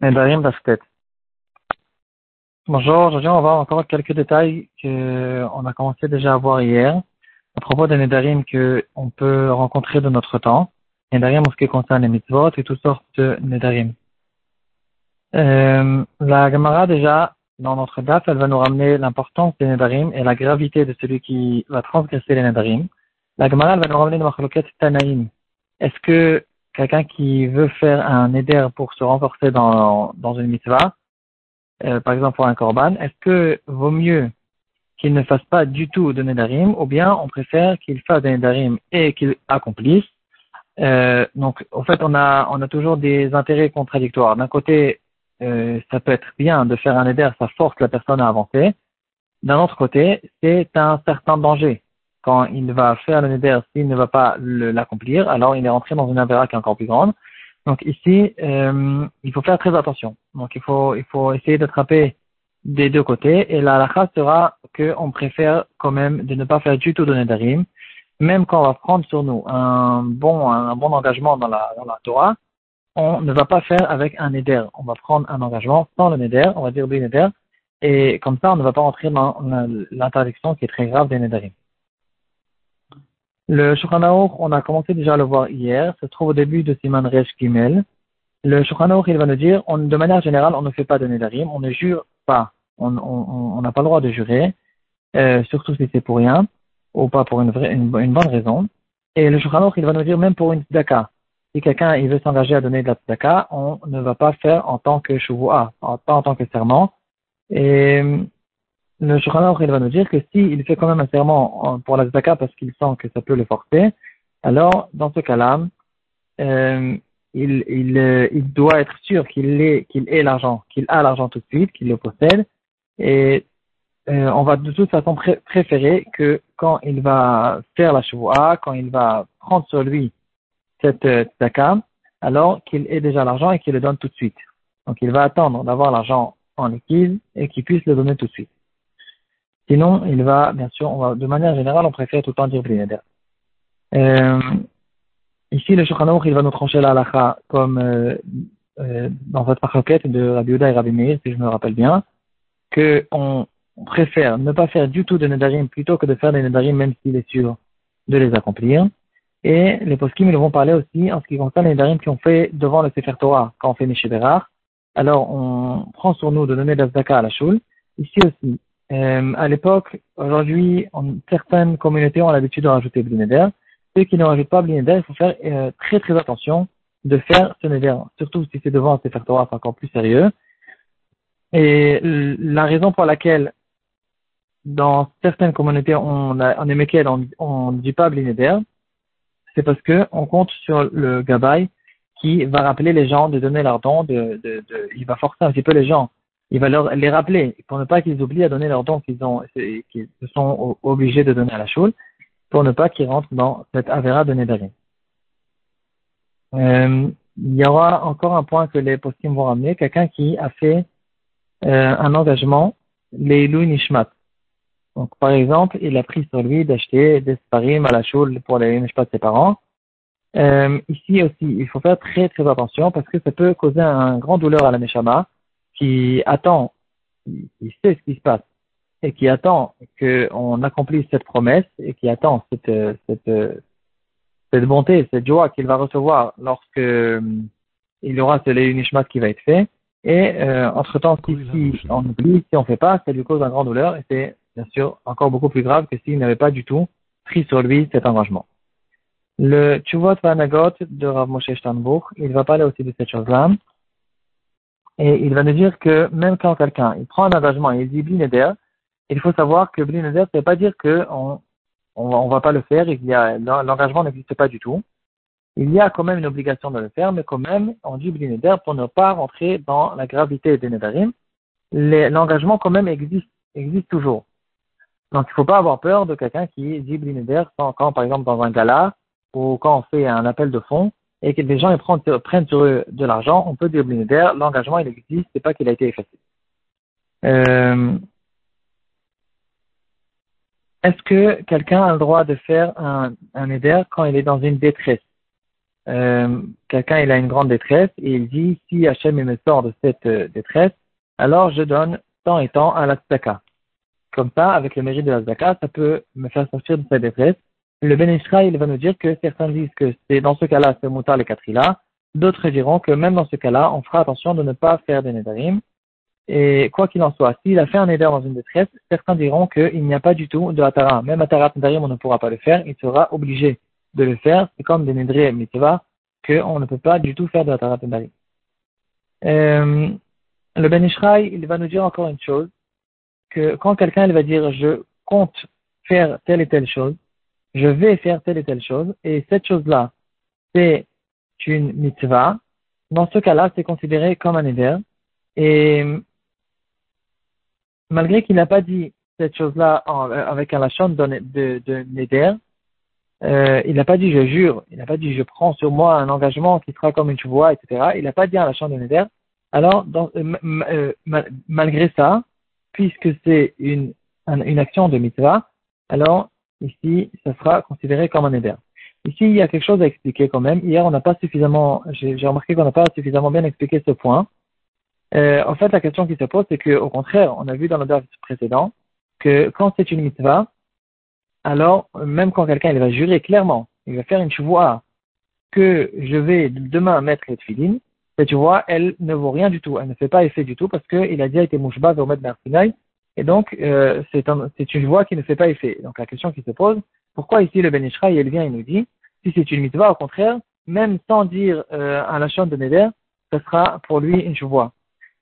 Nedarim Basket. Bonjour, aujourd'hui on va encore quelques détails qu'on a commencé déjà à voir hier à propos des Nedarim qu'on peut rencontrer de notre temps. Nedarim en ce qui concerne les mitzvot et toutes sortes de Nedarim. Euh, la Gemara déjà, dans notre date, elle va nous ramener l'importance des Nedarim et la gravité de celui qui va transgresser les Nedarim. La Gemara elle va nous ramener le Machloket Tanaïm. Est-ce que quelqu'un qui veut faire un éder pour se renforcer dans, dans une mitzvah, euh, par exemple pour un korban, est-ce que vaut mieux qu'il ne fasse pas du tout de nedarim, ou bien on préfère qu'il fasse des nedarim et qu'il accomplisse euh, Donc, en fait, on a, on a toujours des intérêts contradictoires. D'un côté, euh, ça peut être bien de faire un éder, ça force la personne à avancer. D'un autre côté, c'est un certain danger quand il va faire le neder, s'il ne va pas l'accomplir, alors il est rentré dans une avéra qui est encore plus grande. Donc ici, euh, il faut faire très attention. Donc il faut, il faut essayer d'attraper des deux côtés. Et la halakha sera qu'on préfère quand même de ne pas faire du tout de nedarim, même quand on va prendre sur nous un bon, un bon engagement dans la, dans la Torah, on ne va pas faire avec un neder. On va prendre un engagement sans le neder, on va dire du neder, et comme ça on ne va pas rentrer dans l'interdiction qui est très grave des nedarim. Le Shulchan on a commencé déjà à le voir hier, se trouve au début de Siman Resh Gimel. Le Shulchan il va nous dire, de manière générale, on ne fait pas de Nedarim, on ne jure pas, on n'a pas le droit de jurer, euh, surtout si c'est pour rien, ou pas pour une, vraie, une, bonne raison. Et le Shulchan il va nous dire, même pour une tzedaka, si quelqu'un veut s'engager à donner de la tzedaka, on ne va pas faire en tant que shuvuah, pas en tant que serment. Et le Shulchan il va nous dire que s'il fait quand même un serment pour la zaka parce qu'il sent que ça peut le forcer, alors dans ce cas-là, euh, il, il, euh, il, doit être sûr qu'il ait, qu'il ait l'argent, qu'il a l'argent tout de suite, qu'il le possède, et euh, on va de toute façon préférer que quand il va faire la chevoie, quand il va prendre sur lui cette euh, zaka, alors qu'il ait déjà l'argent et qu'il le donne tout de suite. Donc il va attendre d'avoir l'argent en liquide et qu'il puisse le donner tout de suite. Sinon, il va, bien sûr, on va, de manière générale, on préfère tout le temps dire Blineder. Euh, ici, le Shulchan il va nous trancher la halakha comme euh, euh, dans votre requête de Rabbi Uda et Rabbi Meir, si je me rappelle bien, que on préfère ne pas faire du tout de Nedarim plutôt que de faire des Nedarim même s'il est sûr de les accomplir. Et les poskim, ils vont parler aussi en ce qui concerne les Nedarim qui ont fait devant le Sefer Torah, quand on fait Nishiberar. Alors, on prend sur nous de donner la à la choule. Ici aussi, euh, à l'époque, aujourd'hui, certaines communautés ont l'habitude de rajouter Blinéder. Ceux qui ne rajoutent pas Blinéder, il faut faire euh, très très attention de faire ce Neder, surtout si c'est devant un Sefer Torah, c'est encore plus sérieux. Et la raison pour laquelle dans certaines communautés, on, a, en Emekel, on ne dit pas Blinéder, c'est parce que on compte sur le Gabay qui va rappeler les gens de donner leur don, de, de, de, il va forcer un petit peu les gens il va leur, les rappeler pour ne pas qu'ils oublient à donner leur don qu'ils ont, qu'ils sont obligés de donner à la choule, pour ne pas qu'ils rentrent dans cette avéra de Nédarim. Euh, il y aura encore un point que les postim vont ramener, quelqu'un qui a fait euh, un engagement, les Nishmat. Donc, par exemple, il a pris sur lui d'acheter des sparim à la choule pour les Nishmat de ses parents. Euh, ici aussi, il faut faire très très attention parce que ça peut causer un grand douleur à la Neshama qui attend, qui sait ce qui se passe et qui attend qu'on accomplisse cette promesse et qui attend cette, cette, cette bonté, cette joie qu'il va recevoir lorsque euh, il y aura ce Nishmat qui va être fait. Et euh, entre-temps, si, si on oublie, si on ne fait pas, ça lui cause un grand douleur et c'est bien sûr encore beaucoup plus grave que s'il n'avait pas du tout pris sur lui cet engagement. Le Tchuvot Vanagot de Rav Moshe Steinbuch, il va parler aussi de cette chose-là. Et il va nous dire que même quand quelqu'un il prend un engagement et il dit Blinéder, il faut savoir que Blinéder, ça ne veut pas dire qu'on on, on va pas le faire, il y a l'engagement n'existe pas du tout. Il y a quand même une obligation de le faire, mais quand même, on dit Blinéder pour ne pas rentrer dans la gravité des Nedarim. L'engagement quand même existe, existe toujours. Donc il ne faut pas avoir peur de quelqu'un qui dit Blinéder quand, quand, par exemple dans un gala ou quand on fait un appel de fonds, et que les gens ils prennent, sur eux de l'argent, on peut dire blinéder, l'engagement il existe, c'est pas qu'il a été effacé. Euh, Est-ce que quelqu'un a le droit de faire un, un quand il est dans une détresse? Euh, quelqu'un il a une grande détresse et il dit si Hachem me sort de cette euh, détresse, alors je donne tant et tant à la tzaka. Comme ça, avec le mérite de la ça peut me faire sortir de cette détresse. Le Ben il va nous dire que certains disent que c'est dans ce cas-là, c'est Moutar les Katrila. D'autres diront que même dans ce cas-là, on fera attention de ne pas faire des Nedarim. Et quoi qu'il en soit, s'il a fait un Neder dans une détresse, certains diront qu'il n'y a pas du tout de Atara. Même Atarat Nedarim, on ne pourra pas le faire. Il sera obligé de le faire. C'est comme des Nedré Mitzvah, qu'on ne peut pas du tout faire de Atarat Nedarim. Euh, le Ben il va nous dire encore une chose, que quand quelqu'un va dire je compte faire telle et telle chose, je vais faire telle et telle chose, et cette chose-là, c'est une mitzvah. Dans ce cas-là, c'est considéré comme un éder. Et malgré qu'il n'a pas dit cette chose-là avec un lachon de, de, de euh, il n'a pas dit je jure, il n'a pas dit je prends sur moi un engagement qui sera comme une chevoie, etc. Il n'a pas dit un lachon de neder. Alors, euh, euh, malgré ça, puisque c'est une, une action de mitzvah, alors ici, ça sera considéré comme un éder. Ici, il y a quelque chose à expliquer quand même. Hier, on n'a pas suffisamment, j'ai remarqué qu'on n'a pas suffisamment bien expliqué ce point. Euh, en fait, la question qui se pose, c'est qu'au contraire, on a vu dans le verset précédent que quand c'est une mitzvah, alors même quand quelqu'un il va jurer clairement, il va faire une chevoie que je vais demain mettre les tefillin, cette chevoie, elle ne vaut rien du tout, elle ne fait pas effet du tout parce qu'il a déjà été mouchba au maître et donc, euh, c'est une voix qui ne fait pas effet. Donc, la question qui se pose, pourquoi ici le Ben il vient et nous dit, si c'est une mitzvah, au contraire, même sans dire euh, un lachon de Neder, ce sera pour lui une voix.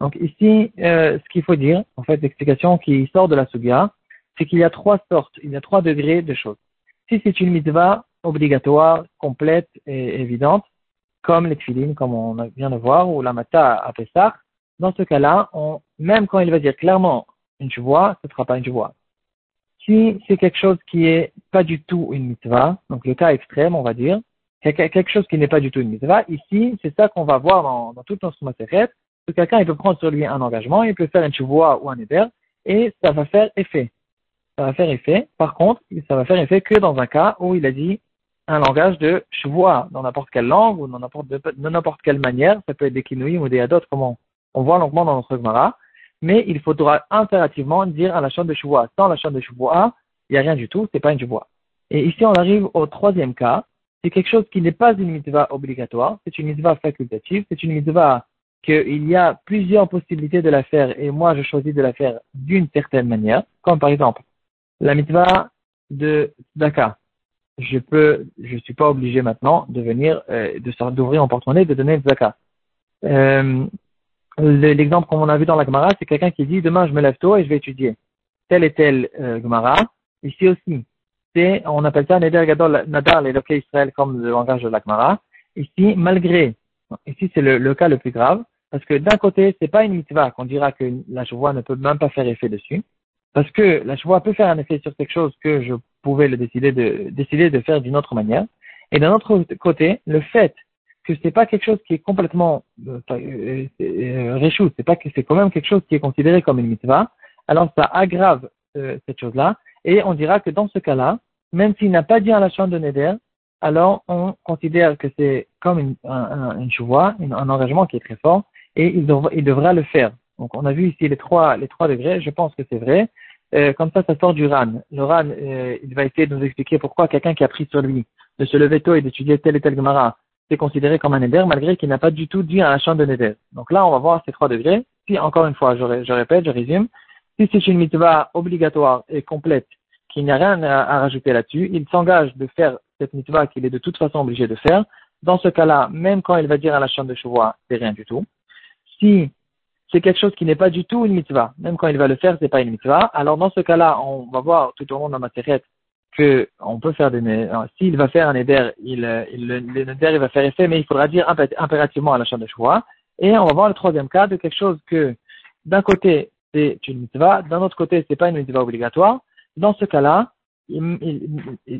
Donc, ici, euh, ce qu'il faut dire, en fait, l'explication qui sort de la Sugia, c'est qu'il y a trois sortes, il y a trois degrés de choses. Si c'est une mitzvah obligatoire, complète et évidente, comme les comme on vient de voir, ou la mata à Pessah, dans ce cas-là, même quand il va dire clairement une chevoie, ce ne sera pas une chevoie. Si c'est quelque chose qui est pas du tout une mitzvah, donc le cas extrême, on va dire, quelque chose qui n'est pas du tout une mitzvah, ici, c'est ça qu'on va voir dans, toute notre macérette, que quelqu'un il peut prendre sur lui un engagement, il peut faire une chevoie ou un éder, et ça va faire effet. Ça va faire effet. Par contre, ça va faire effet que dans un cas où il a dit un langage de chevoie dans n'importe quelle langue ou dans n'importe quelle manière. Ça peut être des kinouïm ou des adot, comme on, on voit longuement dans notre Gemara mais il faudra impérativement dire à la chambre de Shuvoa. Sans la chambre de Shuvoa, il n'y a rien du tout, c'est pas une Shuvoa. Et ici, on arrive au troisième cas. C'est quelque chose qui n'est pas une mitzvah obligatoire, c'est une mitzvah facultative, c'est une mitzvah qu'il y a plusieurs possibilités de la faire et moi je choisis de la faire d'une certaine manière, comme par exemple la mitzvah de Daka. Je peux, je suis pas obligé maintenant de venir, euh, de d'ouvrir mon porte-monnaie, de donner Zaka. Euh, L'exemple qu'on a vu dans la Gemara, c'est quelqu'un qui dit demain je me lève tôt et je vais étudier tel et tel euh, Gemara. Ici aussi, c'est on appelle ça Neder Gadol Nadar les Israël comme le langage de la Gemara. Ici, malgré, ici c'est le, le, cas le plus grave, parce que d'un côté, c'est pas une mitzvah qu'on dira que la chevoie ne peut même pas faire effet dessus, parce que la chevoie peut faire un effet sur quelque chose que je pouvais le décider de décider de faire d'une autre manière. Et d'un autre côté, le fait que c'est pas quelque chose qui est complètement euh, euh, euh c'est pas c'est quand même quelque chose qui est considéré comme une mitzvah, alors ça aggrave euh, cette chose-là, et on dira que dans ce cas-là, même s'il n'a pas dit un lachon de Neder, alors on considère que c'est comme une, un, un engagement qui est très fort, et il, il devra le faire. Donc on a vu ici les trois, les trois degrés, je pense que c'est vrai. Euh, comme ça, ça sort du RAN. Le RAN, euh, il va essayer de nous expliquer pourquoi quelqu'un qui a pris sur lui de se lever tôt et d'étudier tel et tel Gemara c'est considéré comme un neder malgré qu'il n'a pas du tout dit un champ de neder. Donc là, on va voir ces trois degrés. Si, encore une fois, je, répète, je résume, si c'est une mitzvah obligatoire et complète, qu'il n'y a rien à, rajouter là-dessus, il s'engage de faire cette mitzvah qu'il est de toute façon obligé de faire. Dans ce cas-là, même quand il va dire à la chambre de chevois, c'est rien du tout. Si c'est quelque chose qui n'est pas du tout une mitzvah, même quand il va le faire, c'est pas une mitzvah, alors dans ce cas-là, on va voir tout au long de ma série que on peut faire des s'il va faire un éder, il, il, le va faire effet, mais il faudra dire impérativement à la chambre de choix. Et on va voir le troisième cas de quelque chose que d'un côté c'est une mitzvah, d'un autre côté c'est pas une mitzvah obligatoire. Dans ce cas-là,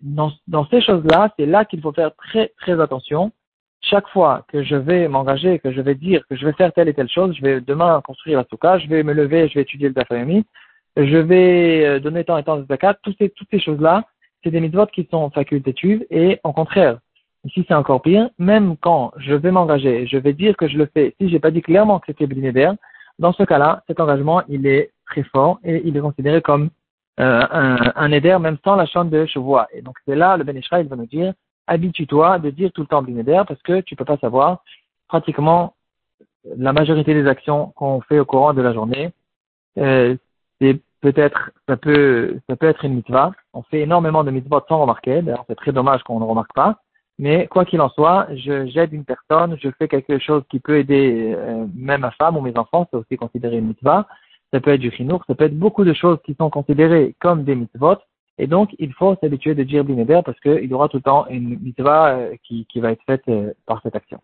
dans, dans, ces choses-là, c'est là, qu'il faut faire très très attention. Chaque fois que je vais m'engager, que je vais dire que je vais faire telle et telle chose, je vais demain construire la souka, je vais me lever, je vais étudier le Dafayami, je vais euh, donner tant et tant de zakat, toutes ces, toutes ces choses-là, c'est des mitzvot qui sont facultatives et au contraire, Ici, c'est encore pire. Même quand je vais m'engager, je vais dire que je le fais, si j'ai pas dit clairement que c'était Blinéder, dans ce cas-là, cet engagement, il est très fort et il est considéré comme euh, un, un éder, même sans la chambre de chevois. Et donc, c'est là, le Ben il va nous dire, habitue-toi de dire tout le temps Blinéder parce que tu peux pas savoir pratiquement la majorité des actions qu'on fait au courant de la journée. Euh, peut-être, ça peut, ça peut être une mitzvah. On fait énormément de mitzvahs sans remarquer. D'ailleurs, c'est très dommage qu'on ne remarque pas. Mais quoi qu'il en soit, je j'aide une personne, je fais quelque chose qui peut aider euh, même ma femme ou mes enfants, c'est aussi considéré une mitzvah. Ça peut être du chinour, ça peut être beaucoup de choses qui sont considérées comme des mitzvot. Et donc, il faut s'habituer de dire binéder parce qu'il y aura tout le temps une mitzvah euh, qui, qui va être faite euh, par cette action.